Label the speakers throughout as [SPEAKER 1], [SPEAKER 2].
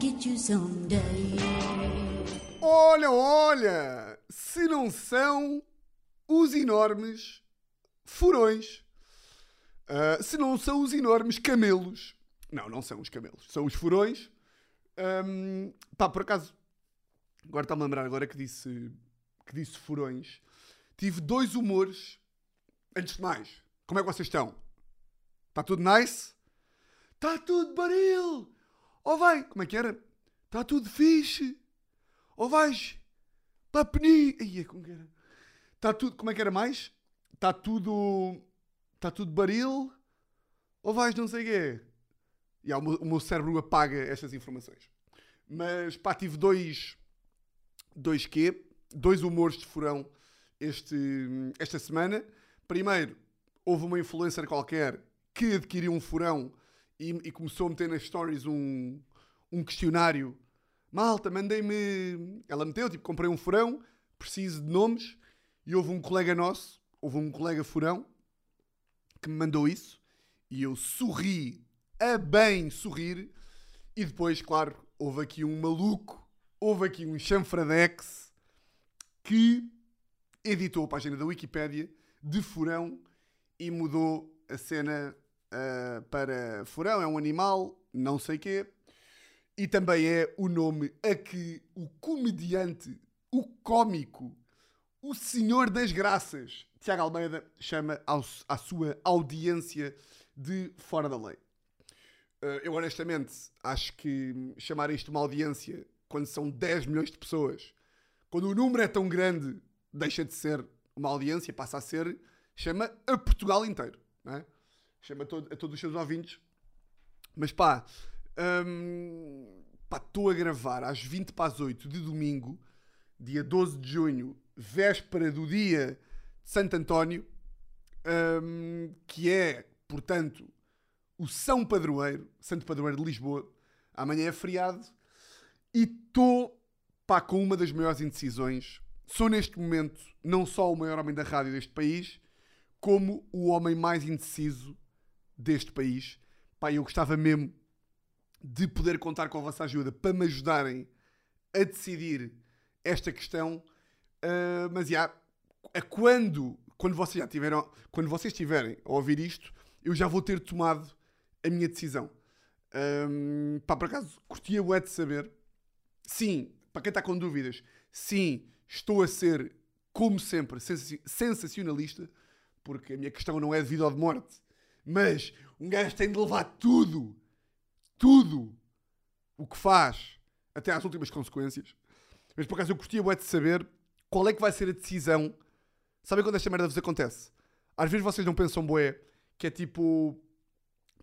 [SPEAKER 1] get you someday.
[SPEAKER 2] Olha, olha! Se não são os enormes furões. Ah, se não são os enormes camelos. Não, não são os camelos. São os furões. Ahm, pá, por acaso, agora está-me a lembrar agora que disse, que disse furões. Tive dois humores. Antes de mais, como é que vocês estão? Está tudo nice? Está tudo baril! Ó vai, como é que era? Está tudo fixe! Ó vais! Papeni! Ia, como que era? Está tudo, como é que era mais? Está tudo. Está tudo baril? Ou vais não sei quê? E o, meu, o meu cérebro apaga estas informações. Mas pá, tive dois. Dois quê? Dois humores de furão este, esta semana. Primeiro, houve uma influencer qualquer que adquiriu um furão e, e começou a meter nas stories um, um questionário. Malta, mandei-me. Ela meteu, tipo, comprei um furão, preciso de nomes. E houve um colega nosso, houve um colega furão, que me mandou isso. E eu sorri, a bem sorrir. E depois, claro, houve aqui um maluco, houve aqui um chanfradex que editou a página da Wikipédia de furão e mudou a cena ah, para furão. É um animal, não sei quê. E também é o nome a que o comediante, o cómico, o senhor das graças, Tiago Almeida, chama ao- à sua audiência de fora da lei. Uh, eu honestamente acho que chamar isto uma audiência quando são 10 milhões de pessoas, quando o número é tão grande, deixa de ser uma audiência, passa a ser, chama a Portugal inteiro, não é? Chama a, todo- a todos os seus ouvintes. Mas pá, hum, pá, estou a gravar às 20 para as 8 de domingo, dia 12 de junho, véspera do dia de Santo António, hum, que é, portanto, o São Padroeiro, Santo Padroeiro de Lisboa. Amanhã é feriado e estou pá, com uma das maiores indecisões. Sou neste momento não só o maior homem da rádio deste país, como o homem mais indeciso deste país. Pá, eu gostava mesmo de poder contar com a vossa ajuda para me ajudarem a decidir esta questão. Ah, mas já, a quando, quando vocês já tiveram, quando vocês estiverem a ouvir isto, eu já vou ter tomado a minha decisão. Ahm, pá, por acaso, curtia o de saber. Sim, para quem está com dúvidas, sim, estou a ser, como sempre, sensa- sensacionalista, porque a minha questão não é de vida ou de morte, mas um gajo tem de levar tudo, tudo, o que faz, até às últimas consequências. Mas por acaso eu bué de saber qual é que vai ser a decisão. Sabem quando esta merda vos acontece? Às vezes vocês não pensam bué, que é tipo...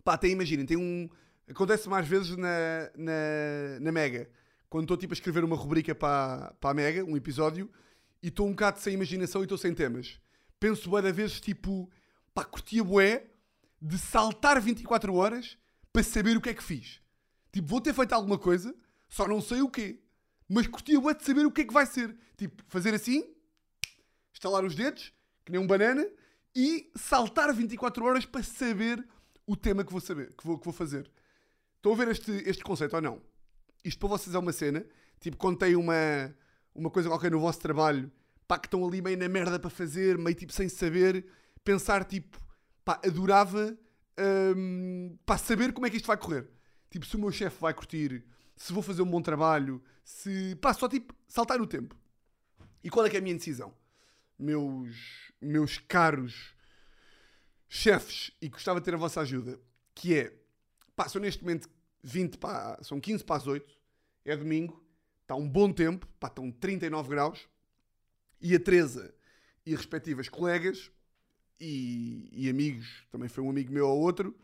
[SPEAKER 2] Pá, até imaginem, tem um... Acontece mais vezes na, na, na Mega. Quando estou tipo a escrever uma rubrica para, para a Mega, um episódio, e estou um bocado sem imaginação e estou sem temas. Penso bué da vezes tipo... Pá, curtia bué de saltar 24 horas para saber o que é que fiz. Tipo, vou ter feito alguma coisa, só não sei o quê. Mas curtia bué de saber o que é que vai ser. Tipo, fazer assim, estalar os dedos, que nem um banana, e saltar 24 horas para saber o tema que vou saber, que vou, que vou fazer. Estão a ver este, este conceito ou não? Isto para vocês é uma cena, tipo, contei uma, uma coisa qualquer no vosso trabalho, pá, que estão ali meio na merda para fazer, meio tipo sem saber, pensar tipo, pá, adorava, hum, pá, saber como é que isto vai correr. Tipo, se o meu chefe vai curtir, se vou fazer um bom trabalho, se, pá, só tipo, saltar no tempo. E qual é que é a minha decisão? Meus, meus caros chefes, e gostava de ter a vossa ajuda, que é, pá, são neste momento 20 para, são 15 para as 8, é domingo, está um bom tempo, pá, estão 39 graus, e a Teresa e respectivas colegas e, e amigos, também foi um amigo meu ou outro,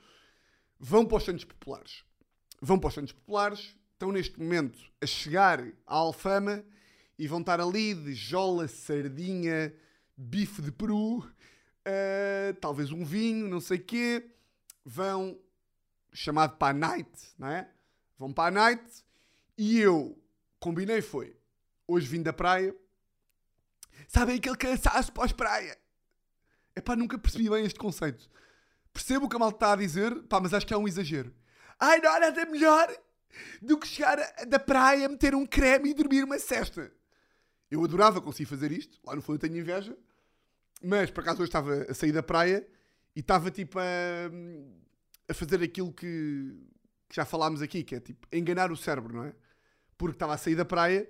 [SPEAKER 2] vão para os Santos Populares. Vão para os Santos Populares, estão neste momento a chegar à Alfama e vão estar ali de jola, sardinha, bife de peru, eh, talvez um vinho, não sei quê. Vão, chamado para a night, não é? Vão para a night e eu combinei foi, hoje vim da praia, sabem aquele cansaço pós-praia? É pá, nunca percebi bem este conceito. Percebo o que a malta está a dizer, pá, mas acho que é um exagero. Ai, não há nada melhor do que chegar da praia, meter um creme e dormir uma cesta. Eu adorava conseguir fazer isto. Lá no fundo eu tenho inveja. Mas por acaso hoje estava a sair da praia e estava tipo a, a fazer aquilo que, que já falámos aqui, que é tipo enganar o cérebro, não é? Porque estava a sair da praia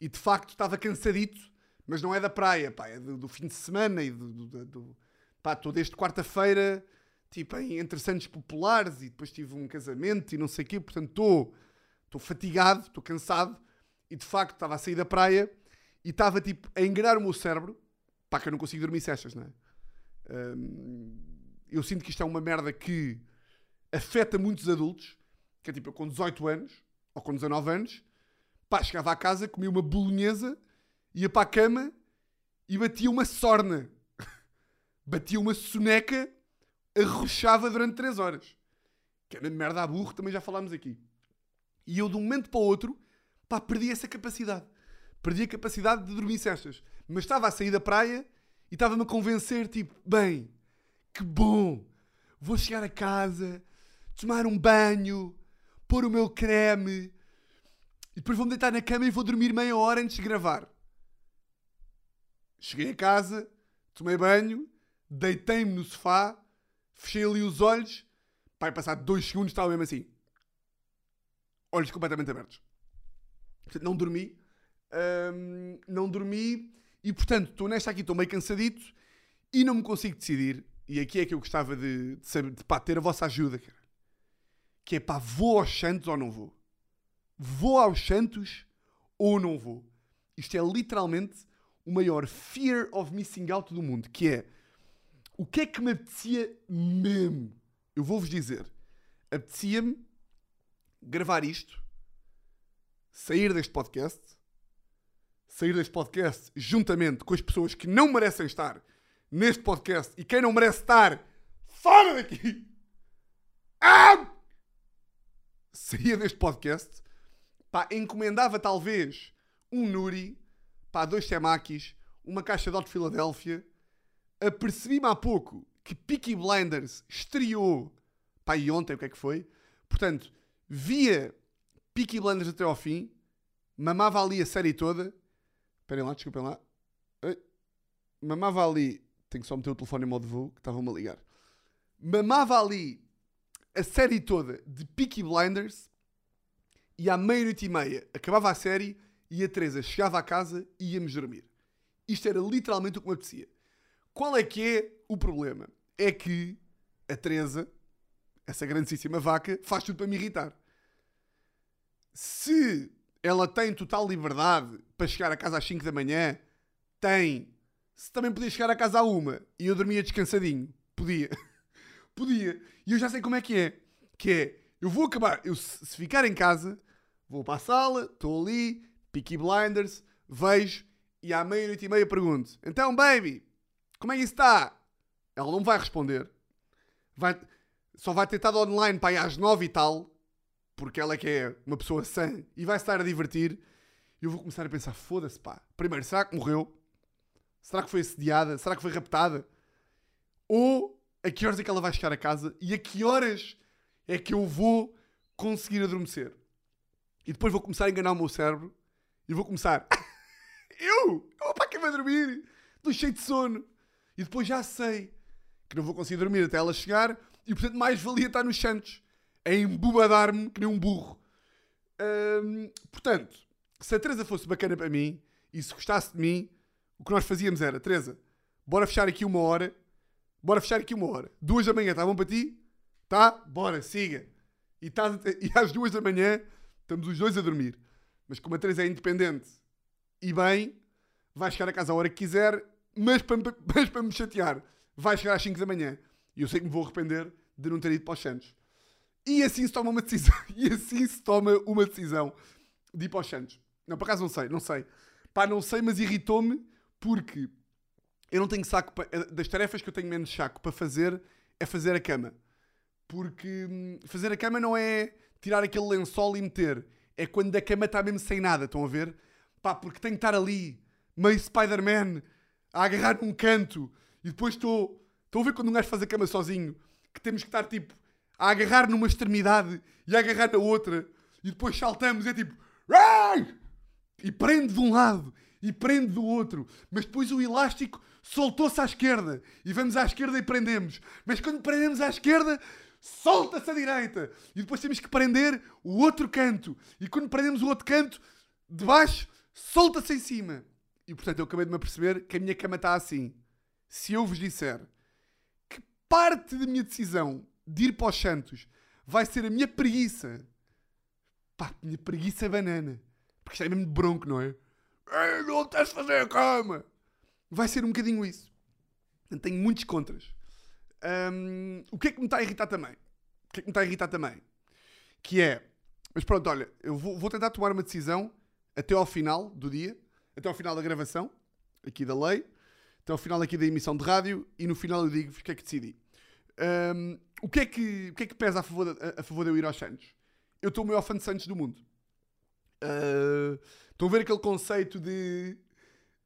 [SPEAKER 2] e de facto estava cansadito, mas não é da praia, pá, é do, do fim de semana e do. do, do pá, estou desde quarta-feira tipo entre Santos Populares e depois tive um casamento e não sei o quê, portanto estou estou fatigado, estou cansado e de facto estava a sair da praia e estava tipo a enganar o meu cérebro, pá, que eu não consigo dormir cestas, não é? Hum, eu sinto que isto é uma merda que afeta muitos adultos, que é tipo eu com 18 anos ou com 19 anos, pá, chegava à casa, comia uma bolonhesa, ia para a cama e batia uma sorna. batia uma soneca, arrochava durante 3 horas. Que era merda a burro, também já falámos aqui. E eu de um momento para o outro, pá, perdi essa capacidade. Perdi a capacidade de dormir cestas. Mas estava a sair da praia e estava-me a convencer, tipo, bem, que bom, vou chegar a casa, tomar um banho, pôr o meu creme e depois vou-me deitar na cama e vou dormir meia hora antes de gravar. Cheguei a casa, tomei banho, deitei-me no sofá, fechei ali os olhos, pai, passar dois segundos estava mesmo assim. Olhos completamente abertos. Portanto, não dormi. Hum, não dormi e, portanto, estou nesta aqui, estou meio cansadito e não me consigo decidir. E aqui é que eu gostava de, de saber, de pá, ter a vossa ajuda, cara. Que é pá, vou aos Santos ou não vou? Vou aos Santos ou não vou? Isto é literalmente o maior fear of missing out do mundo, que é o que é que me apetecia mesmo? Eu vou-vos dizer. Apetecia-me gravar isto, sair deste podcast, sair deste podcast juntamente com as pessoas que não merecem estar neste podcast e quem não merece estar fora daqui. Ah! Saía deste podcast, pá, encomendava talvez um Nuri, pá, dois temakis, uma caixa de Hot Filadélfia. Apercebi-me há pouco que Peaky Blinders estreou, pá, e ontem o que é que foi? Portanto, via Peaky Blinders até ao fim, mamava ali a série toda. Esperem lá, desculpem lá. Mamava ali. Tenho que só meter o telefone em modo voo, que estavam-me a ligar. Mamava ali a série toda de Peaky Blinders e à meia-noite e meia acabava a série e a Teresa chegava à casa e íamos dormir. Isto era literalmente o que me apetecia. Qual é que é o problema? É que a Teresa, essa grandíssima vaca, faz tudo para me irritar. Se ela tem total liberdade para chegar a casa às 5 da manhã, tem. Se também podia chegar a casa à uma e eu dormia descansadinho, podia. podia. E eu já sei como é que é. Que é, eu vou acabar, eu se ficar em casa, vou para a sala, estou ali, Peaky Blinders, vejo e à meia-noite e meia pergunto: Então, baby, como é que isso está? Ela não vai responder. Vai, só vai ter estado online para aí às nove e tal, porque ela é que é uma pessoa sã e vai estar a divertir. E eu vou começar a pensar: foda-se, pá. Primeiro, será que morreu? Será que foi assediada? Será que foi raptada? Ou a que horas é que ela vai chegar a casa e a que horas é que eu vou conseguir adormecer? E depois vou começar a enganar o meu cérebro e vou começar. eu? Eu para que vai dormir? Estou cheio de sono. E depois já sei que não vou conseguir dormir até ela chegar e portanto mais valia estar nos Santos a embobadar-me que nem um burro. Hum, portanto, se a Teresa fosse bacana para mim e se gostasse de mim, o que nós fazíamos era, Teresa, bora fechar aqui uma hora, bora fechar aqui uma hora. Duas da manhã, está bom para ti? Tá? Bora, siga. E, tá, e às duas da manhã estamos os dois a dormir. Mas como a Teresa é independente e bem, vai chegar a casa a hora que quiser, mas para, mas para me chatear, vai chegar às 5 da manhã. E eu sei que me vou arrepender de não ter ido para os Santos. E assim se toma uma decisão. E assim se toma uma decisão de ir para os Santos. Não, por acaso não sei, não sei. Pá, não sei, mas irritou-me porque eu não tenho saco para, das tarefas que eu tenho menos saco para fazer é fazer a cama. Porque hum, fazer a cama não é tirar aquele lençol e meter. É quando a cama está mesmo sem nada, estão a ver? Pá, porque tenho que estar ali, meio Spider-Man, a agarrar num canto. E depois estou. Estão a ver quando um gajo faz a cama sozinho? Que temos que estar tipo a agarrar numa extremidade e a agarrar na outra. E depois saltamos, é tipo. E prende de um lado e prende do outro. Mas depois o elástico soltou-se à esquerda. E vamos à esquerda e prendemos. Mas quando prendemos à esquerda, solta-se à direita. E depois temos que prender o outro canto. E quando prendemos o outro canto, de baixo, solta-se em cima. E portanto eu acabei de me aperceber que a minha cama está assim. Se eu vos disser que parte da minha decisão de ir para os Santos vai ser a minha preguiça. Pá, minha preguiça banana. Porque isto é mesmo de bronco, não é? Ei, não tens de fazer a cama. Vai ser um bocadinho isso. Tenho muitos contras. Hum, o que é que me está a irritar também? O que é que me está a irritar também? Que é... Mas pronto, olha, eu vou, vou tentar tomar uma decisão até ao final do dia, até ao final da gravação, aqui da lei, até ao final aqui da emissão de rádio, e no final eu digo-vos o que é que decidi. Hum, o, que é que, o que é que pesa a favor, de, a, a favor de eu ir aos Santos? Eu estou o maior fã de Santos do mundo. Uh, estão a ver aquele conceito de,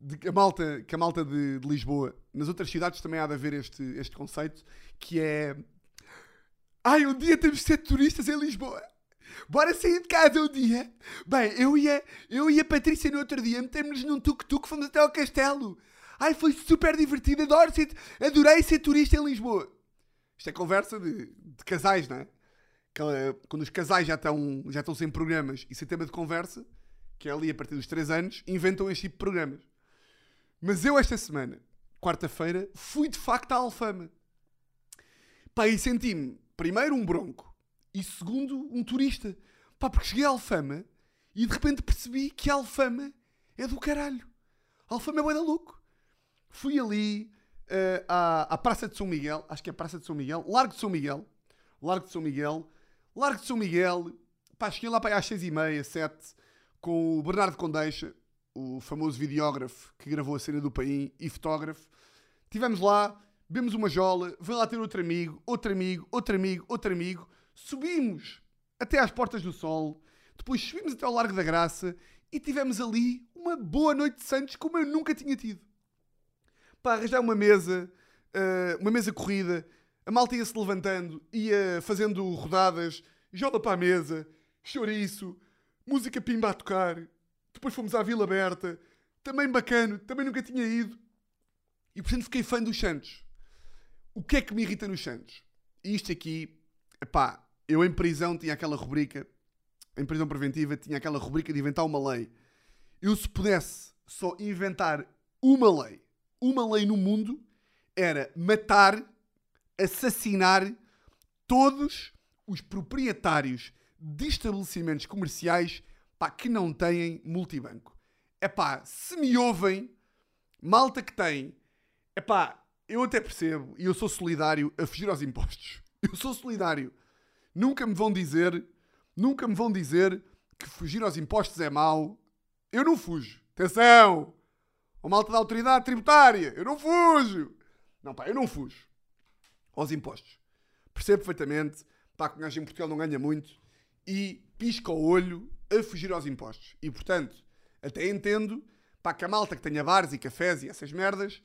[SPEAKER 2] de a malta, que a malta de, de Lisboa, nas outras cidades também há de haver este, este conceito, que é Ai, um dia temos de ser turistas em Lisboa. Bora sair de casa um dia. Bem, eu e a, eu e a Patrícia no outro dia metemos-nos num tuk-tuk, fomos até ao castelo. Ai, foi super divertido, adoro ser, adorei ser turista em Lisboa. Isto é conversa de, de casais, não é? Aquela- quando os casais já estão, já estão sem programas e sem tema de conversa, que é ali a partir dos 3 anos, inventam este tipo de programas. Mas eu esta semana, quarta-feira, fui de facto à Alfama. Pá, e senti-me, primeiro, um bronco. E segundo, um turista. Pá, porque cheguei à Alfama e de repente percebi que a Alfama é do caralho. A Alfama é bué da louco. Fui ali eh, à, à Praça de São Miguel, acho que é Praça de São Miguel, Largo de São Miguel, Largo de São Miguel, Largo de São Miguel, pá, cheguei lá para aí às seis e meia, sete, com o Bernardo Condeixa, o famoso videógrafo que gravou a cena do Paim e fotógrafo. Estivemos lá, bebemos uma jola, veio lá ter outro amigo, outro amigo, outro amigo, outro amigo. Subimos até às Portas do Sol, depois subimos até ao Largo da Graça e tivemos ali uma boa noite de Santos como eu nunca tinha tido. Para arranjar uma mesa, eh, uma mesa corrida, a malta ia-se levantando, ia fazendo rodadas, joga para a mesa, chouriço, música pimba a tocar. Depois fomos à Vila Aberta, também bacana, também nunca tinha ido. E portanto fiquei fã dos Santos. O que é que me irrita nos Santos? E isto aqui, epá, eu em prisão tinha aquela rubrica, em prisão preventiva, tinha aquela rubrica de inventar uma lei. Eu se pudesse só inventar uma lei, uma lei no mundo, era matar, assassinar todos os proprietários de estabelecimentos comerciais pá, que não têm multibanco. É pá, se me ouvem, malta que tem, é pá, eu até percebo e eu sou solidário a fugir aos impostos. Eu sou solidário. Nunca me vão dizer, nunca me vão dizer que fugir aos impostos é mau. Eu não fujo. Atenção! O malta da autoridade tributária, eu não fujo. Não, pá, eu não fujo aos impostos. Percebo perfeitamente, pá, que um gajo em Portugal não ganha muito e pisca o olho a fugir aos impostos. E, portanto, até entendo, pá, que a malta que tenha bares e cafés e essas merdas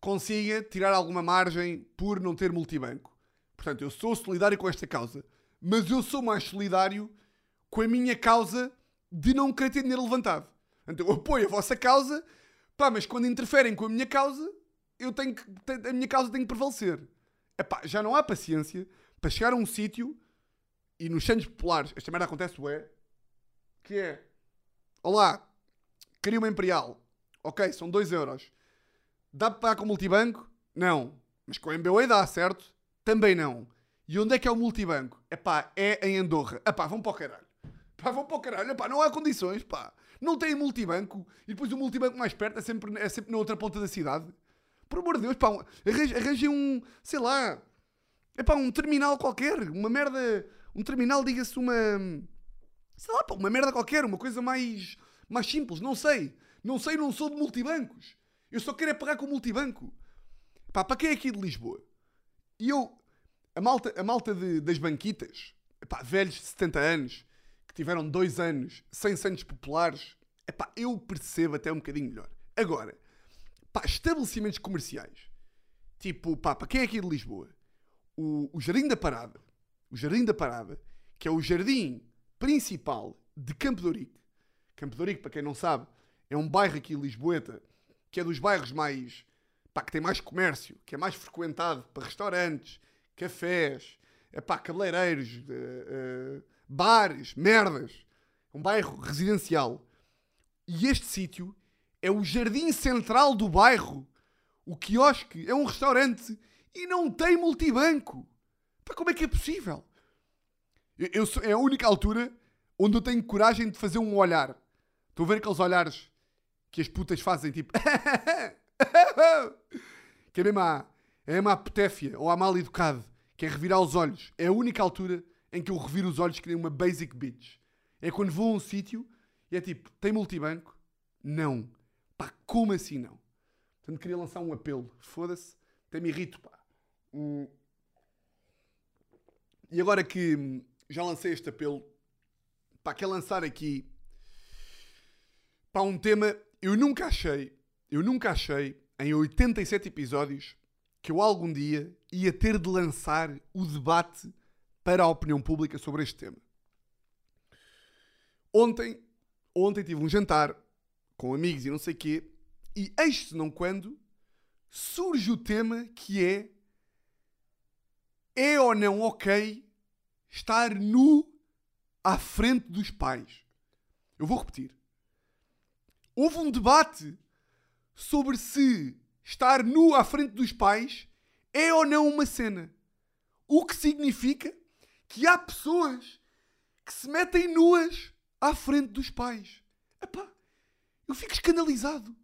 [SPEAKER 2] consiga tirar alguma margem por não ter multibanco. Portanto, eu sou solidário com esta causa, mas eu sou mais solidário com a minha causa de não querer ter dinheiro levantado. Portanto, eu apoio a vossa causa, pá, mas quando interferem com a minha causa, eu tenho que, a minha causa tem que prevalecer. Epá, já não há paciência para chegar a um sítio e nos Santos Populares, esta merda acontece, ué, que é, olá, queria uma Imperial, ok, são 2 euros, dá para pagar com multibanco? Não, mas com o MBWay dá, certo? Também não. E onde é que é o multibanco? Epá, é em Andorra. Epá, vão para o caralho. Pá, vão para o caralho. Epá, não há condições, pá. Não tem multibanco. E depois o multibanco mais perto é sempre, é sempre na outra ponta da cidade. Por amor de Deus, pá, um- arranje- arranjem um, sei lá, é pá, um terminal qualquer, uma merda, um terminal, diga-se uma, sei lá, pá, uma merda qualquer, uma coisa mais, mais simples, não sei, não sei, não sou de multibancos, eu só quero é pagar com multibanco. Pá, para quem é aqui de Lisboa? E eu, a malta, a malta de- das banquitas, epá, velhos de 70 anos, que tiveram dois anos sem Santos Populares, epá, eu percebo até um bocadinho melhor. Agora, pá, estabelecimentos comerciais, tipo, pá, para quem é aqui de Lisboa, o, o Jardim da Parada, o Jardim da Parada, que é o jardim principal de Campo de Ourique. Campo de Ourique, para quem não sabe, é um bairro aqui em Lisboeta que é dos bairros mais. Pá, que tem mais comércio, que é mais frequentado para restaurantes, cafés, é pá, cabeleireiros, uh, uh, bares, merdas. É um bairro residencial. E este sítio é o jardim central do bairro. O quiosque é um restaurante e não tem multibanco. Pá, como é que é possível? Eu, eu sou, é a única altura onde eu tenho coragem de fazer um olhar. Estão a ver aqueles olhares que as putas fazem, tipo. que é mesmo é mesmo a petéfia ou a mal educado, que é revirar os olhos. É a única altura em que eu reviro os olhos que nem uma basic bitch. É quando vou a um sítio e é tipo, tem multibanco? Não. Pá, como assim não? Portanto, queria lançar um apelo. Foda-se, até me irrito, pá. Hum. E agora que já lancei este apelo, pá, quer lançar aqui para um tema eu nunca achei, eu nunca achei, em 87 episódios, que eu algum dia ia ter de lançar o debate para a opinião pública sobre este tema. Ontem, ontem tive um jantar com amigos e não sei quê, e eis-se não quando surge o tema que é é ou não ok estar nu à frente dos pais? Eu vou repetir houve um debate sobre se estar nu à frente dos pais é ou não uma cena. O que significa que há pessoas que se metem nuas à frente dos pais. Epá, eu fico escandalizado.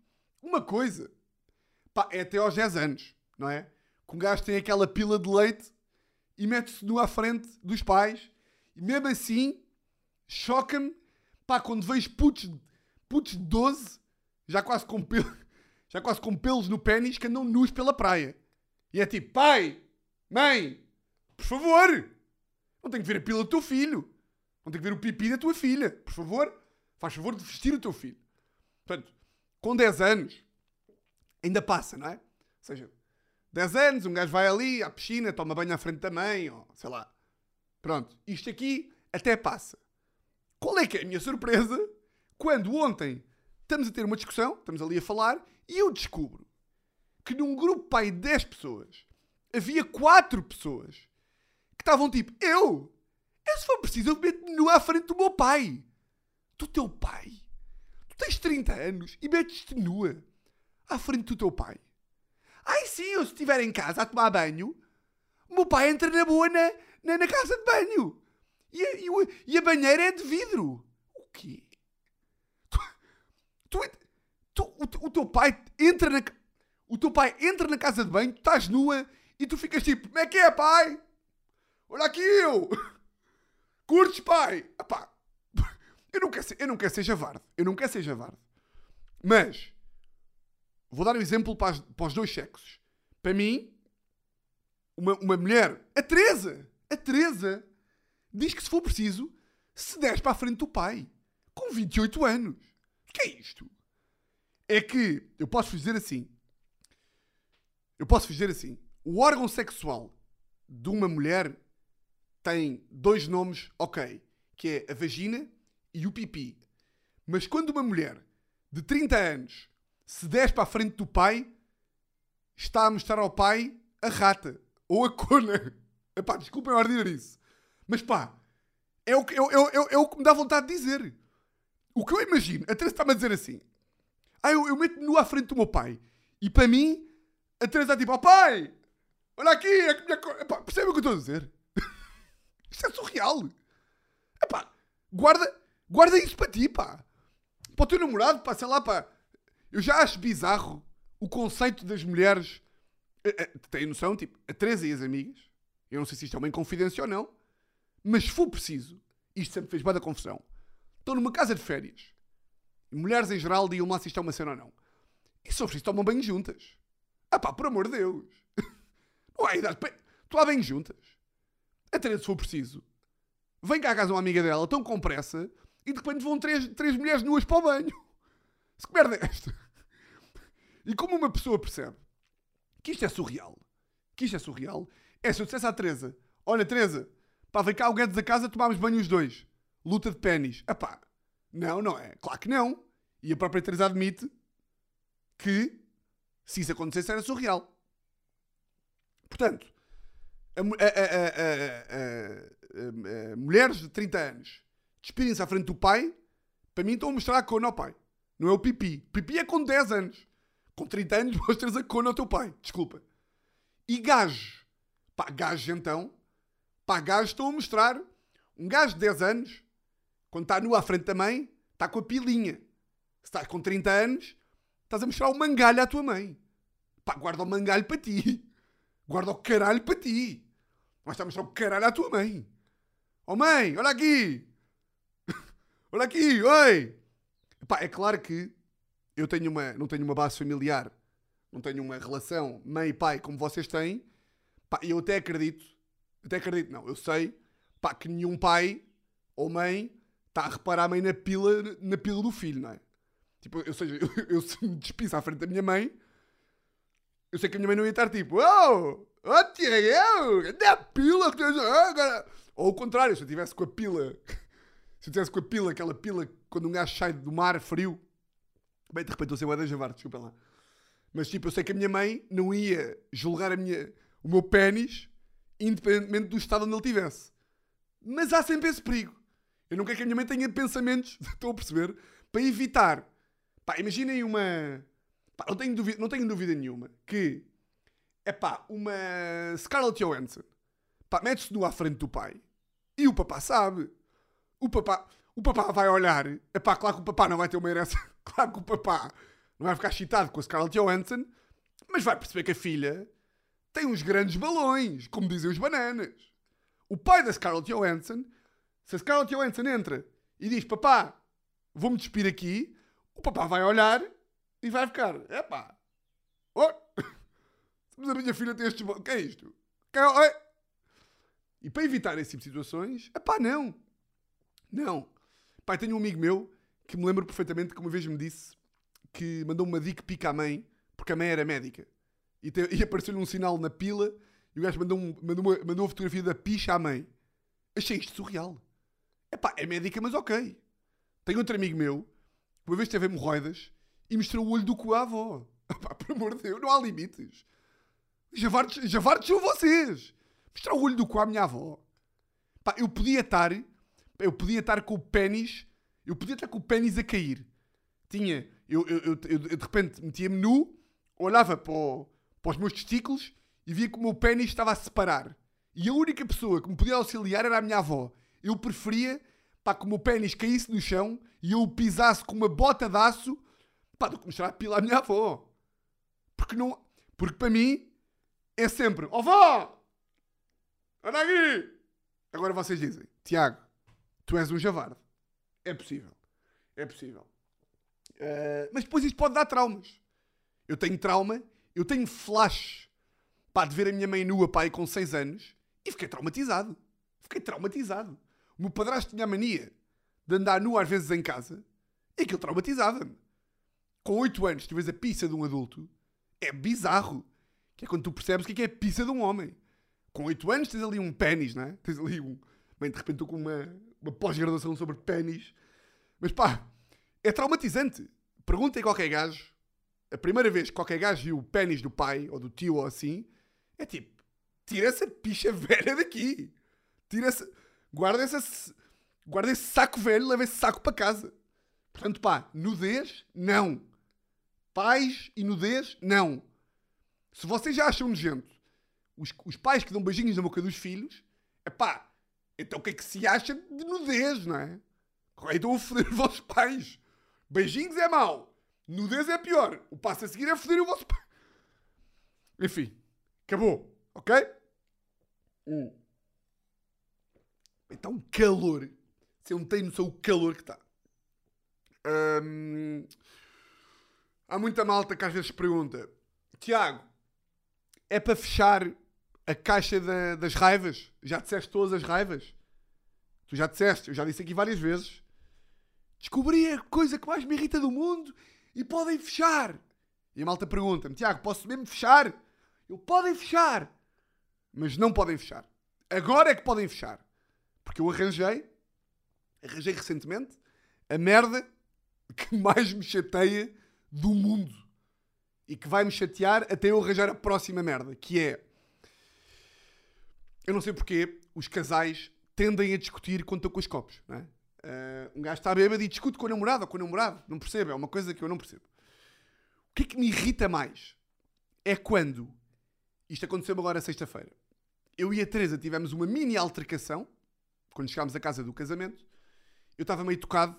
[SPEAKER 2] Uma coisa, pá, é até aos 10 anos, não é? Que um gajo tem aquela pila de leite e mete-se nu à frente dos pais e mesmo assim choca-me, pá, quando vejo putos putos de 12, já quase com, pelo, já quase com pelos no pênis, que andam nus pela praia. E é tipo, pai, mãe, por favor, não tenho que ver a pila do teu filho. Não tenho que ver o pipi da tua filha. Por favor, faz favor de vestir o teu filho. Portanto, com 10 anos, ainda passa, não é? Ou seja, 10 anos, um gajo vai ali à piscina, toma banho à frente mãe, ou sei lá. Pronto, isto aqui até passa. Qual é que é a minha surpresa quando ontem estamos a ter uma discussão, estamos ali a falar, e eu descubro que num grupo pai de 10 pessoas havia 4 pessoas que estavam tipo, eu? Eu se for preciso eu meto-me nu à frente do meu pai. Do teu pai? Tu tens 30 anos e metes-te nua à frente do teu pai. Ai sim, eu se estiver em casa a tomar banho, o meu pai entra na boa na, na, na casa de banho. E a, e, e a banheira é de vidro. O quê? Tu, tu, o, o, teu pai entra na. O teu pai entra na casa de banho, tu estás nua e tu ficas tipo, como é que é, pai? Olha aqui eu! Curtes, pai? Epá, eu não quero ser, eu. Eu não quero ser javarde. Mas, vou dar um exemplo para, as, para os dois sexos. Para mim, uma, uma mulher, a Teresa, a Teresa, diz que se for preciso, se des para a frente do pai, com 28 anos. O que é isto? É que eu posso dizer assim. Eu posso dizer assim. O órgão sexual de uma mulher tem dois nomes, ok, que é a vagina e o pipi. Mas quando uma mulher de 30 anos se desce para a frente do pai, está a mostrar ao pai a rata ou a cona. Epá, desculpem a isso. Mas pá, é o, que, é, é, é o que me dá vontade de dizer. O que eu imagino, a Teresa está-me a dizer assim: Ah, eu, eu meto-me nu à frente do meu pai. E para mim, a Teresa está tipo: Ó oh, pai, olha aqui, é que minha Epá, percebe o que eu estou a dizer? Isto é surreal. Epá, guarda, guarda isso para ti, pá. Para o teu namorado, pá, sei lá, pá. Eu já acho bizarro o conceito das mulheres. Eh, eh, tem noção? Tipo, a Teresa e as amigas. Eu não sei se isto é uma inconfidência ou não. Mas se for preciso, isto sempre fez da confusão estão numa casa de férias. Mulheres em geral digam lá se isto é uma cena ou não. E se preciso, tomam banho juntas. Ah pá, por amor de Deus. Não há idade para... lá bem juntas. Até se for preciso. Vem cá a casa uma amiga dela, tão com pressa, e de repente vão três, três mulheres nuas para o banho. Se merda é esta? E como uma pessoa percebe que isto é surreal, que isto é surreal, é se eu dissesse à Teresa, olha Teresa, pá, vem cá o Guedes da casa, tomámos banho os dois. luta de pênis. Epá, não, não é. Claro que não. E a própria Teresa admite que se isso acontecesse era surreal. Portanto, a, a, a, mulheres de 30 anos despirem-se à frente do pai, para mim estão a mostrar a cona ao pai. Não é o pipi. Pipi é com 10 anos. Com 30 anos mostras a cona ao teu pai. Desculpa. E gajo. Pá, gajo então. Pá, gajo estão a mostrar. Um gajo de 10 anos, quando está nu à frente da mãe, está com a pilinha. Se estás com 30 anos, estás a mostrar o mangalho à tua mãe. Pá, guarda o mangalho para ti. Guarda o caralho para ti. Mas está a mostrar o caralho à tua mãe. Oh mãe, olha aqui. olha aqui, oi. Pá, é claro que eu tenho uma, não tenho uma base familiar, não tenho uma relação mãe e pai como vocês têm. Pá, eu até acredito, até acredito, não, eu sei, pá, que nenhum pai ou mãe está a reparar a mãe na pila, na pila do filho, não é? Tipo, ou seja, eu, eu se me despisso à frente da minha mãe, eu sei que a minha mãe não ia estar tipo, oh, oh Tiago, cadê a pila que tens agora? Ou o contrário, se eu tivesse com a pila, se eu tivesse com a pila, aquela pila quando um gajo sai do mar frio, bem, de repente estou a ser o Javar, desculpa lá. Mas tipo, eu sei que a minha mãe não ia julgar a minha, o meu pênis, independentemente do estado onde ele estivesse. Mas há sempre esse perigo. Eu não quero que a minha mãe tenha pensamentos, estão a perceber, para evitar. Pá, imaginem uma. Pá, não, tenho dúvida, não tenho dúvida nenhuma que. É pá, uma Scarlett Johansson. Pá, mete-se nu à frente do pai. E o papá sabe. O papá, o papá vai olhar. É pá, claro que o papá não vai ter uma herança. Claro que o papá não vai ficar excitado com a Scarlett Johansson. Mas vai perceber que a filha tem uns grandes balões, como dizem os bananas. O pai da Scarlett Johansson, se a Scarlett Johansson entra e diz: Papá, vou-me despir aqui, o papá vai olhar e vai ficar: Epá, oh, mas a minha filha tem estes balões. O que é isto? Que é, e para evitar esse tipo de situações, epá, não. Não. Pai, tenho um amigo meu que me lembro perfeitamente que uma vez me disse que mandou uma dica pica à mãe porque a mãe era médica. E, e apareceu-lhe um sinal na pila e o gajo mandou, um, mandou, uma, mandou uma fotografia da picha à mãe. Achei isto surreal. Epá, é médica, mas ok. Tenho outro amigo meu que uma vez teve hemorroidas e mostrou o olho do cu à avó. Epá, por amor de Deus, não há limites. Javardes, Javardes são vocês. Mostrar o olho do cu à minha avó. Pá, eu podia estar, eu podia estar com o pênis, eu podia estar com o pênis a cair. Tinha, eu, eu, eu, eu de repente metia-me nu, olhava para, o, para os meus testículos e via que o meu pênis estava a separar. E a única pessoa que me podia auxiliar era a minha avó. Eu preferia pá, que o meu pênis caísse no chão e eu o pisasse com uma bota de aço pá, do que mostrar a pila à minha avó. Porque não. Porque para mim é sempre, ó oh, vó! Olha aqui! Agora vocês dizem, Tiago, tu és um javarde. É possível. É possível. Uh, mas depois isto pode dar traumas. Eu tenho trauma, eu tenho flash pá, de ver a minha mãe nua, pai, com 6 anos e fiquei traumatizado. Fiquei traumatizado. O meu padrasto tinha a mania de andar nu às vezes em casa e aquilo traumatizava-me. Com 8 anos, tu vês a pizza de um adulto, é bizarro. Que é quando tu percebes o que é, é a pizza de um homem. Com 8 anos tens ali um pênis, não é? Tens ali um. Bem, de repente estou com uma, uma pós-graduação sobre pênis. Mas pá, é traumatizante. Perguntem a qualquer gajo. A primeira vez que qualquer gajo viu o pênis do pai ou do tio ou assim, é tipo, tira essa picha velha daqui. Tira essa. Guarda essa. Guarda esse saco velho, leva esse saco para casa. Portanto, pá, nudez, não. Pais e nudez, não. Se vocês já acham nojento os, os pais que dão beijinhos na boca dos filhos, é pá, então o que é que se acha de nudez, não é? Então a foder os vossos pais. Beijinhos é mau. Nudez é pior. O passo a seguir é foder o vosso pai. Enfim, acabou. Ok? Está um calor. Você não tem noção o calor que está. Hum, há muita malta que às vezes pergunta: Tiago, é para fechar a caixa da, das raivas? Já disseste todas as raivas? Tu já disseste, eu já disse aqui várias vezes. Descobri a coisa que mais me irrita do mundo e podem fechar. E a malta pergunta-me: Tiago, posso mesmo fechar? Eu podem fechar, mas não podem fechar. Agora é que podem fechar. Porque eu arranjei arranjei recentemente a merda que mais me chateia do mundo. E que vai me chatear até eu arranjar a próxima merda, que é. Eu não sei porquê os casais tendem a discutir quando estão com os copos, não é? Uh, um gajo está bêbado e discute com a namorada ou com o namorado. Não percebo, é uma coisa que eu não percebo. O que é que me irrita mais? É quando. Isto aconteceu agora sexta-feira. Eu e a Teresa tivemos uma mini altercação quando chegámos à casa do casamento. Eu estava meio tocado,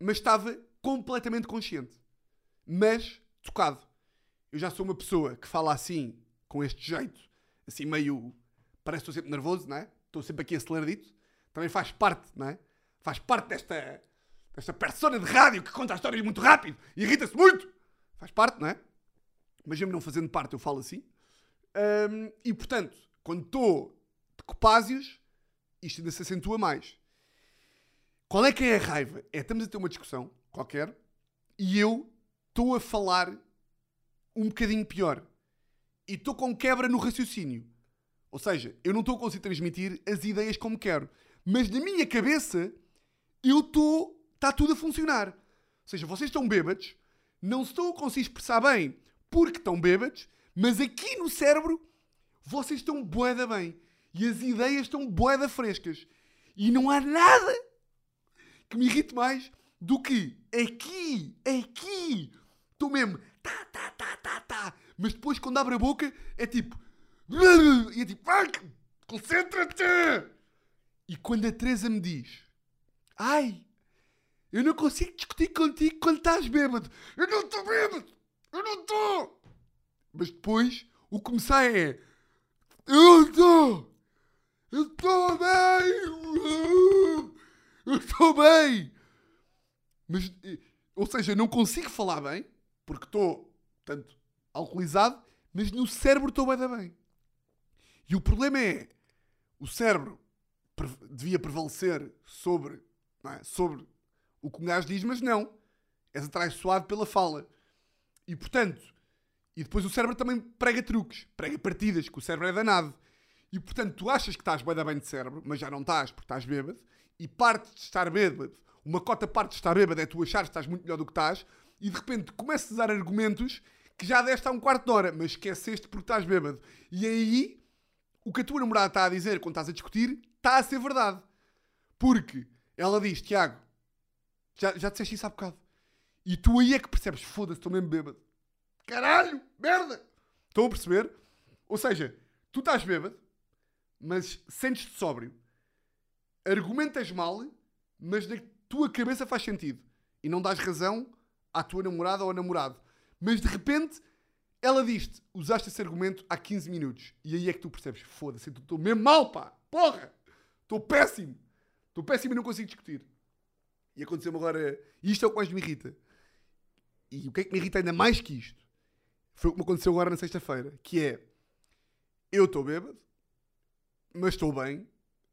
[SPEAKER 2] mas estava completamente consciente. Mas tocado. Eu já sou uma pessoa que fala assim, com este jeito, assim meio. Parece que estou sempre nervoso, não é? Estou sempre aqui aceleradito. Também faz parte, não é? Faz parte desta, desta persona de rádio que conta histórias muito rápido e irrita-se muito. Faz parte, não é? Mas mesmo não fazendo parte, eu falo assim. Um, e portanto, quando estou de copásios, isto ainda se acentua mais. Qual é que é a raiva? É, estamos a ter uma discussão qualquer e eu estou a falar um bocadinho pior. E estou com quebra no raciocínio. Ou seja, eu não estou a conseguir transmitir as ideias como quero. Mas na minha cabeça, eu estou. Está tudo a funcionar. Ou seja, vocês estão bêbados, não estou a conseguir expressar bem porque estão bêbados, mas aqui no cérebro vocês estão boeda bem. E as ideias estão boeda frescas. E não há nada que me irrite mais do que aqui, aqui, estou mesmo, tá, tá, tá, tá, tá. Mas depois quando abre a boca é tipo, e é tipo, concentra-te. E quando a Teresa me diz, ai, eu não consigo discutir contigo quando estás bêbado. Eu não estou bêbado. Eu não estou. Mas depois o sai é, eu estou. Eu estou bem! Eu estou bem! Mas, ou seja, não consigo falar bem, porque estou, tanto alcoolizado, mas no cérebro estou bem. E o problema é, o cérebro devia prevalecer sobre, é? sobre o que um gajo diz, mas não. És atraiçoado pela fala. E portanto, e depois o cérebro também prega truques, prega partidas, que o cérebro é danado. E portanto, tu achas que estás bem bem de cérebro, mas já não estás porque estás bêbado, e parte de estar bêbado, uma cota parte de estar bêbado é tu achares que estás muito melhor do que estás, e de repente começas a dar argumentos que já deste há um quarto de hora, mas esqueceste porque estás bêbado. E aí, o que a tua namorada está a dizer quando estás a discutir, está a ser verdade. Porque ela diz, Tiago, já, já disseste isso há bocado. E tu aí é que percebes, foda-se, estou mesmo bêbado. Caralho, merda! Estão a perceber? Ou seja, tu estás bêbado, mas sentes-te sóbrio. Argumentas mal, mas na tua cabeça faz sentido. E não dás razão à tua namorada ou namorado. Mas de repente, ela diz-te, usaste esse argumento há 15 minutos. E aí é que tu percebes, foda-se, estou mesmo mal, pá! Porra! Estou péssimo! Estou péssimo e não consigo discutir. E aconteceu-me agora. E isto é o que mais me irrita. E o que é que me irrita ainda mais que isto? Foi o que me aconteceu agora na sexta-feira. Que é. Eu estou bêbado mas estou bem.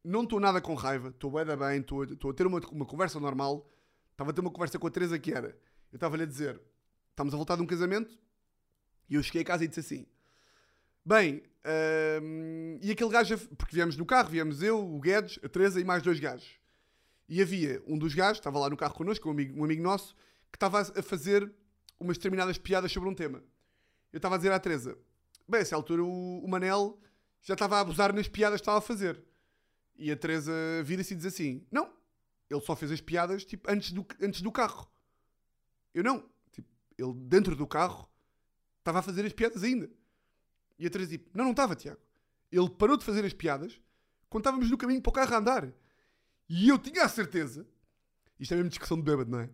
[SPEAKER 2] Não estou nada com raiva. Estou bem bem. Estou a ter uma, uma conversa normal. Estava a ter uma conversa com a Teresa que era. Eu estava-lhe a dizer: estamos a voltar de um casamento. E eu cheguei a casa e disse assim: Bem, hum, e aquele gajo, porque viemos no carro, viemos eu, o Guedes, a Teresa e mais dois gajos. E havia um dos gajos, estava lá no carro connosco, um amigo, um amigo nosso, que estava a fazer umas determinadas piadas sobre um tema. Eu estava a dizer à Teresa: Bem, a essa altura o, o Manel já estava a abusar nas piadas que estava a fazer. E a Teresa vira-se e diz assim: Não, ele só fez as piadas tipo, antes, do, antes do carro. Eu não. Tipo, ele dentro do carro estava a fazer as piadas ainda. E a Teresa diz: Não, não estava, Tiago. Ele parou de fazer as piadas quando estávamos no caminho para o carro a andar. E eu tinha a certeza, isto é mesmo discussão de bêbado, não é?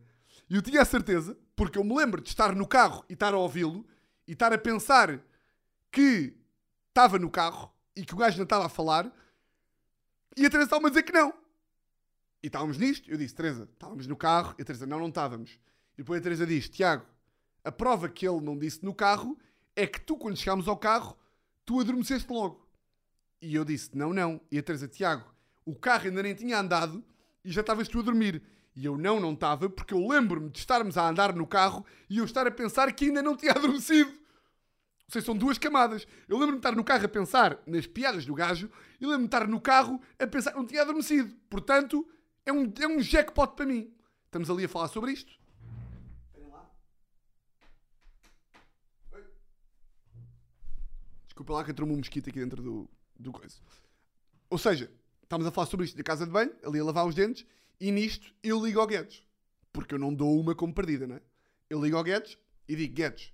[SPEAKER 2] E eu tinha a certeza, porque eu me lembro de estar no carro e estar a ouvi-lo e estar a pensar que estava no carro e que o gajo não estava a falar, e a Teresa estava a dizer que não. E estávamos nisto, eu disse, Teresa, estávamos no carro, e a Teresa, não, não estávamos. E depois a Teresa diz, Tiago, a prova que ele não disse no carro é que tu, quando chegámos ao carro, tu adormeceste logo. E eu disse, não, não. E a Teresa, Tiago, o carro ainda nem tinha andado e já estavas tu a dormir. E eu não, não estava, porque eu lembro-me de estarmos a andar no carro e eu estar a pensar que ainda não tinha adormecido. Ou seja, são duas camadas. Eu lembro-me de estar no carro a pensar nas piadas do gajo e lembro-me de estar no carro a pensar que não tinha adormecido. Portanto, É um, é um jackpot para mim. Estamos ali a falar sobre isto. Esperem lá. Oi. Desculpa lá que entrou-me um mosquito aqui dentro do, do coisa. Ou seja, estamos a falar sobre isto na casa de banho, ali a lavar os dentes, e nisto eu ligo ao Guedes. Porque eu não dou uma como perdida, não é? Eu ligo ao Guedes e digo: Guedes,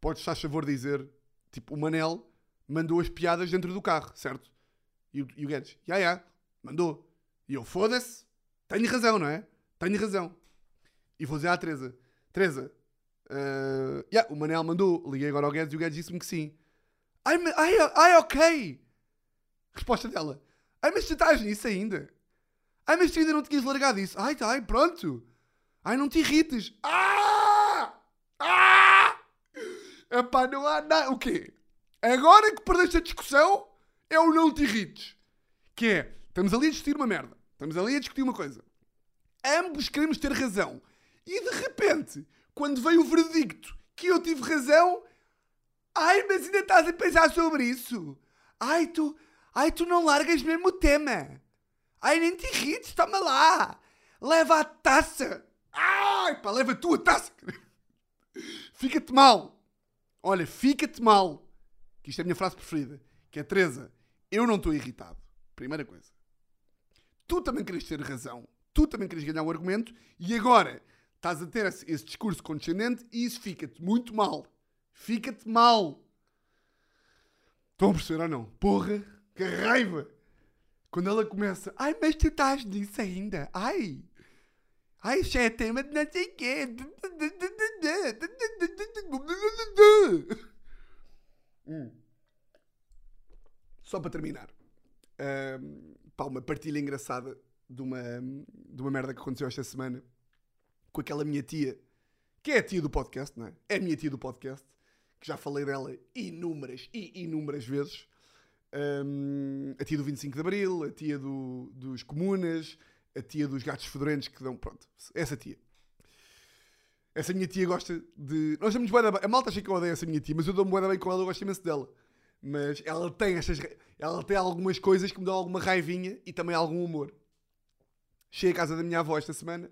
[SPEAKER 2] podes, faz favor, dizer, tipo, o Manel mandou as piadas dentro do carro, certo? E o, e o Guedes: Já, já, mandou. E eu: Foda-se, tenho razão, não é? Tenho razão. E vou dizer à Teresa: Teresa, uh, yeah, o Manel mandou. Liguei agora ao Guedes e o Guedes disse-me que sim. Ai, ai, ai, ok. Resposta dela: Ai, mas tu estás nisso ainda? Ai, mas tu ainda não tinhas largado isso? Ai, tá, ai, pronto. Ai, não te irrites. Ah! Ah! Epá, não há nada. O quê? Agora que perdeste a discussão, é o não te irrites. Que é, estamos ali a discutir uma merda. Estamos ali a discutir uma coisa. Ambos queremos ter razão. E de repente, quando veio o veredicto que eu tive razão, ai, mas ainda estás a pensar sobre isso. Ai, tu, ai, tu não largas mesmo o tema. Ai, nem te irrites, toma lá. Leva a taça. Ai, pá, leva a taça. Fica-te mal. Olha, fica-te mal. Que isto é a minha frase preferida. Que é, Teresa, eu não estou irritado. Primeira coisa. Tu também queres ter razão. Tu também queres ganhar o argumento. E agora estás a ter esse, esse discurso condescendente e isso fica-te muito mal. Fica-te mal. Estão a perceber ou não? Porra, que raiva. Quando ela começa, ai, mas tu estás nisso ainda. Ai, ai, isso é tema de não sei quê. Hum. Só para terminar, Ahm, pá, uma partilha engraçada de uma, de uma merda que aconteceu esta semana com aquela minha tia, que é a tia do podcast, não é? É a minha tia do podcast, já falei dela inúmeras e inúmeras vezes. Ahm, a tia do 25 de Abril, a tia do- dos comunas, a tia dos gatos fedorentos que dão. Pronto, essa tia. Essa minha tia gosta de. Nós estamos bué da bem. A malta acha que eu odeio essa minha tia, mas eu dou-me bué da bem com ela, eu gosto imenso dela. Mas ela tem estas. Ela tem algumas coisas que me dão alguma raivinha e também algum humor. Cheguei à casa da minha avó esta semana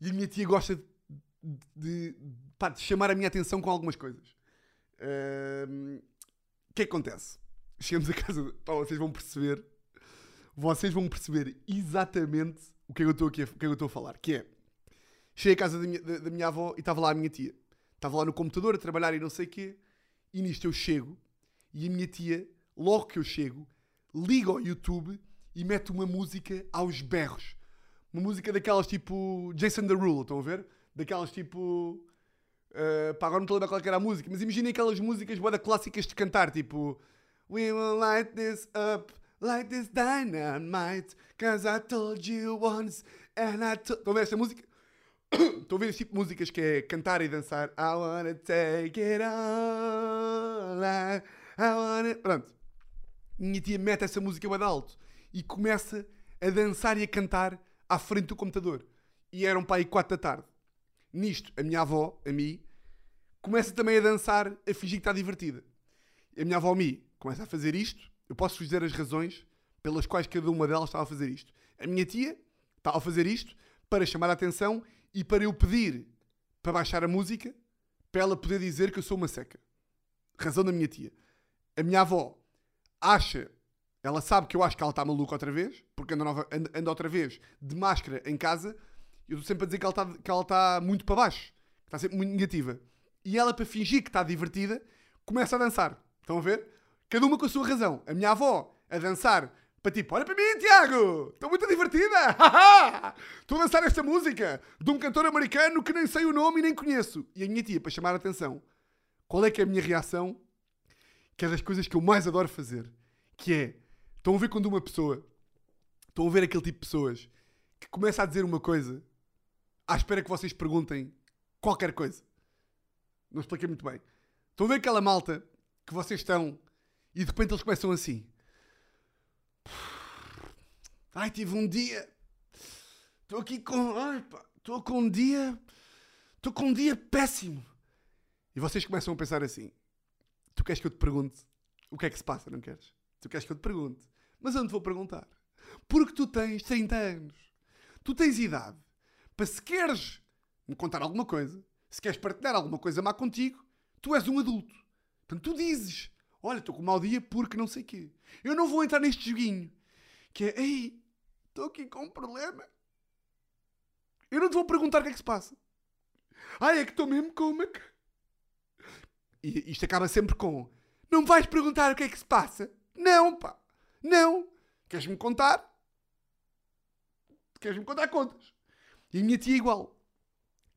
[SPEAKER 2] e a minha tia gosta de, de, pá, de chamar a minha atenção com algumas coisas. O que é que acontece? Chegamos a casa. Pá, vocês vão perceber. Vocês vão perceber exatamente o que é que eu estou aqui a, o que é que eu estou a falar. Que é. Cheguei à casa da minha, da, da minha avó e estava lá a minha tia. Estava lá no computador a trabalhar e não sei o quê. E nisto eu chego e a minha tia, logo que eu chego, liga ao YouTube e mete uma música aos berros. Uma música daquelas tipo Jason Derulo, estão a ver? Daquelas tipo. Uh, pá, agora não estou a lembrar qual é era a música, mas imaginem aquelas músicas boas clássicas de cantar, tipo We will light this up like this dynamite, cause I told you once and I told. Estão a ver esta música? Estão a ver este tipo de músicas que é cantar e dançar I wanna take it all I, I wanna... Pronto. Minha tia mete essa música bem alto e começa a dançar e a cantar à frente do computador. E eram para aí 4 da tarde. Nisto, a minha avó, a mim, começa também a dançar, a fingir que está divertida. A minha avó, a mim, começa a fazer isto. Eu posso dizer as razões pelas quais cada uma delas estava a fazer isto. A minha tia estava a fazer isto para chamar a atenção e para eu pedir para baixar a música para ela poder dizer que eu sou uma seca. Razão da minha tia. A minha avó acha, ela sabe que eu acho que ela está maluca outra vez, porque anda outra vez de máscara em casa. Eu estou sempre a dizer que ela está, está muito para baixo, que está sempre muito negativa. E ela, para fingir que está divertida, começa a dançar. Estão a ver? Cada uma com a sua razão. A minha avó a dançar para tipo, olha para mim, Tiago! Estou muito divertida! Estou a dançar esta música de um cantor americano que nem sei o nome e nem conheço. E a minha tia, para chamar a atenção, qual é que é a minha reação? Que é das coisas que eu mais adoro fazer. Que é, estão a ver quando uma pessoa, estão a ver aquele tipo de pessoas que começa a dizer uma coisa à espera que vocês perguntem qualquer coisa. Não expliquei muito bem. Estão a ver aquela malta que vocês estão e de repente eles começam assim. Ai, tive um dia. Estou aqui com. Estou com um dia. Estou com um dia péssimo. E vocês começam a pensar assim: Tu queres que eu te pergunte o que é que se passa, não queres? Tu queres que eu te pergunte. Mas eu não te vou perguntar. Porque tu tens 30 anos. Tu tens idade para se queres me contar alguma coisa, se queres partilhar alguma coisa má contigo, tu és um adulto. Portanto, tu dizes: Olha, estou com mau dia porque não sei o quê. Eu não vou entrar neste joguinho que é: Ei, estou aqui com um problema. Eu não te vou perguntar o que é que se passa. Ai, é que estou mesmo com uma. E isto acaba sempre com: Não me vais perguntar o que é que se passa? Não, pá. Não. Queres-me contar? Queres-me contar contas? E a minha tia igual.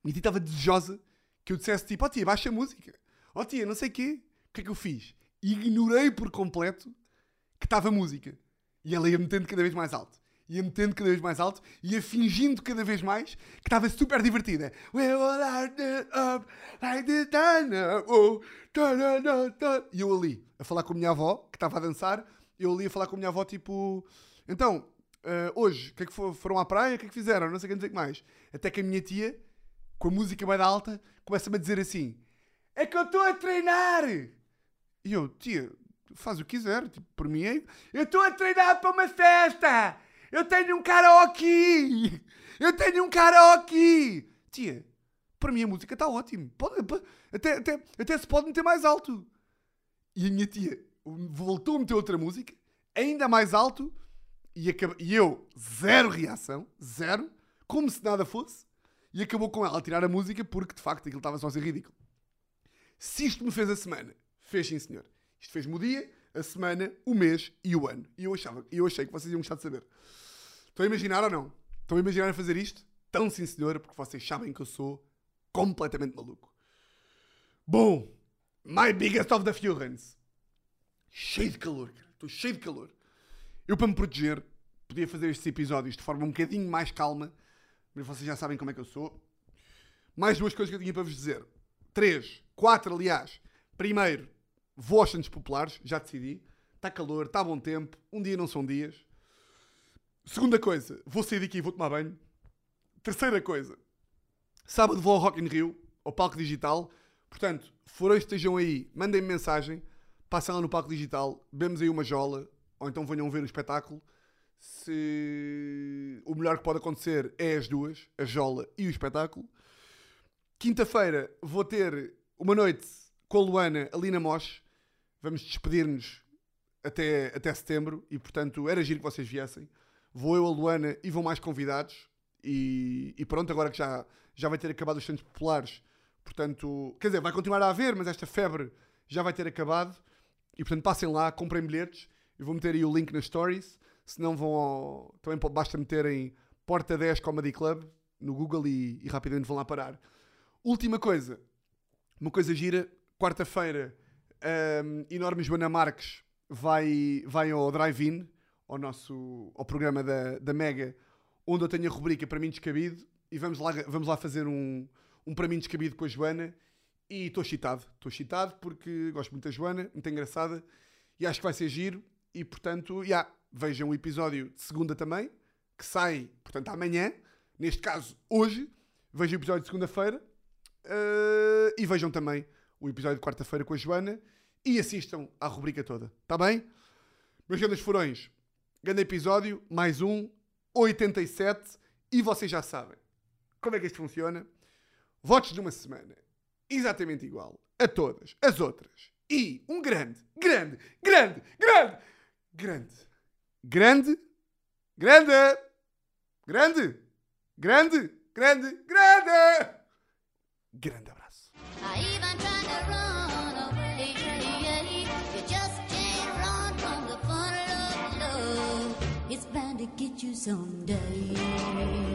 [SPEAKER 2] Minha tia estava desejosa que eu dissesse tipo: Ó oh, tia, baixa a música. Ó oh, tia, não sei o quê. O que é que eu fiz? Ignorei por completo que estava música. E ela ia metendo cada vez mais alto. Ia metendo cada vez mais alto. Ia fingindo cada vez mais que estava super divertida. E eu ali, a falar com a minha avó, que estava a dançar. Eu ali a falar com a minha avó, tipo... Então, uh, hoje, o que é que foram à praia? O que é que fizeram? Não sei o que, mais. Até que a minha tia, com a música bem alta, começa-me a dizer assim... É que eu estou a treinar! E eu, tia, faz o que quiser, tipo, por mim é... Eu estou a treinar para uma festa! Eu tenho um karaoke! Eu tenho um karaoke! Tia, para mim a música está ótimo. Pode, até, até, até se pode meter mais alto. E a minha tia voltou a meter outra música, ainda mais alto, e, acaba, e eu, zero reação, zero, como se nada fosse, e acabou com ela a tirar a música porque de facto aquilo estava só a ser ridículo. Se isto me fez a semana, fez sim senhor. Isto fez-me o dia, a semana, o mês e o ano. E eu, achava, eu achei que vocês iam gostar de saber. Estão a imaginar ou não? Estão a imaginar a fazer isto? Tão sim, senhora, porque vocês sabem que eu sou completamente maluco. Bom, my biggest of the Furans. Cheio de calor, cara. Estou cheio de calor. Eu, para me proteger, podia fazer estes episódios de forma um bocadinho mais calma, mas vocês já sabem como é que eu sou. Mais duas coisas que eu tinha para vos dizer. Três, quatro, aliás. Primeiro, vou aos Santos Populares, já decidi. Está calor, está bom tempo. Um dia não são dias. Segunda coisa, vou sair daqui e vou tomar banho. Terceira coisa, sábado vou ao Rock in Rio, ao palco digital. Portanto, forem estejam aí, mandem-me mensagem, passem lá no palco digital, bebemos aí uma jola, ou então venham ver o espetáculo. Se o melhor que pode acontecer é as duas, a jola e o espetáculo. Quinta-feira vou ter uma noite com a Luana ali na Mosh. Vamos despedir-nos até, até setembro e, portanto, era giro que vocês viessem vou eu, a Luana e vão mais convidados. E, e, pronto, agora que já, já vai ter acabado os Santos Populares, portanto, quer dizer, vai continuar a haver, mas esta febre já vai ter acabado. E portanto, passem lá, comprem bilhetes. Eu vou meter aí o link nas stories. Se não vão ao... Também basta meterem Porta 10 Comedy Club no Google e, e rapidamente vão lá parar. Última coisa, uma coisa gira. Quarta-feira, um, enorme Joana Marques vai, vai ao drive-in ao nosso ao programa da, da Mega, onde eu tenho a rubrica Para mim Descabido, e vamos lá, vamos lá fazer um, um Para mim Descabido com a Joana. E estou excitado, estou excitado porque gosto muito da Joana, muito engraçada, e acho que vai ser giro. E portanto, yeah, vejam o episódio de segunda também, que sai, portanto, amanhã, neste caso, hoje. Vejam o episódio de segunda-feira uh, e vejam também o episódio de quarta-feira com a Joana e assistam à rubrica toda, está bem? Meus grandes furões, Grande episódio, mais um, 87, e vocês já sabem como é que isto funciona. Votos de uma semana, exatamente igual a todas as outras. E um grande, grande, grande, grande, Grande. Grande. Grande. Grande. Grande. Grande. Grande. Grande abraço. Get you someday.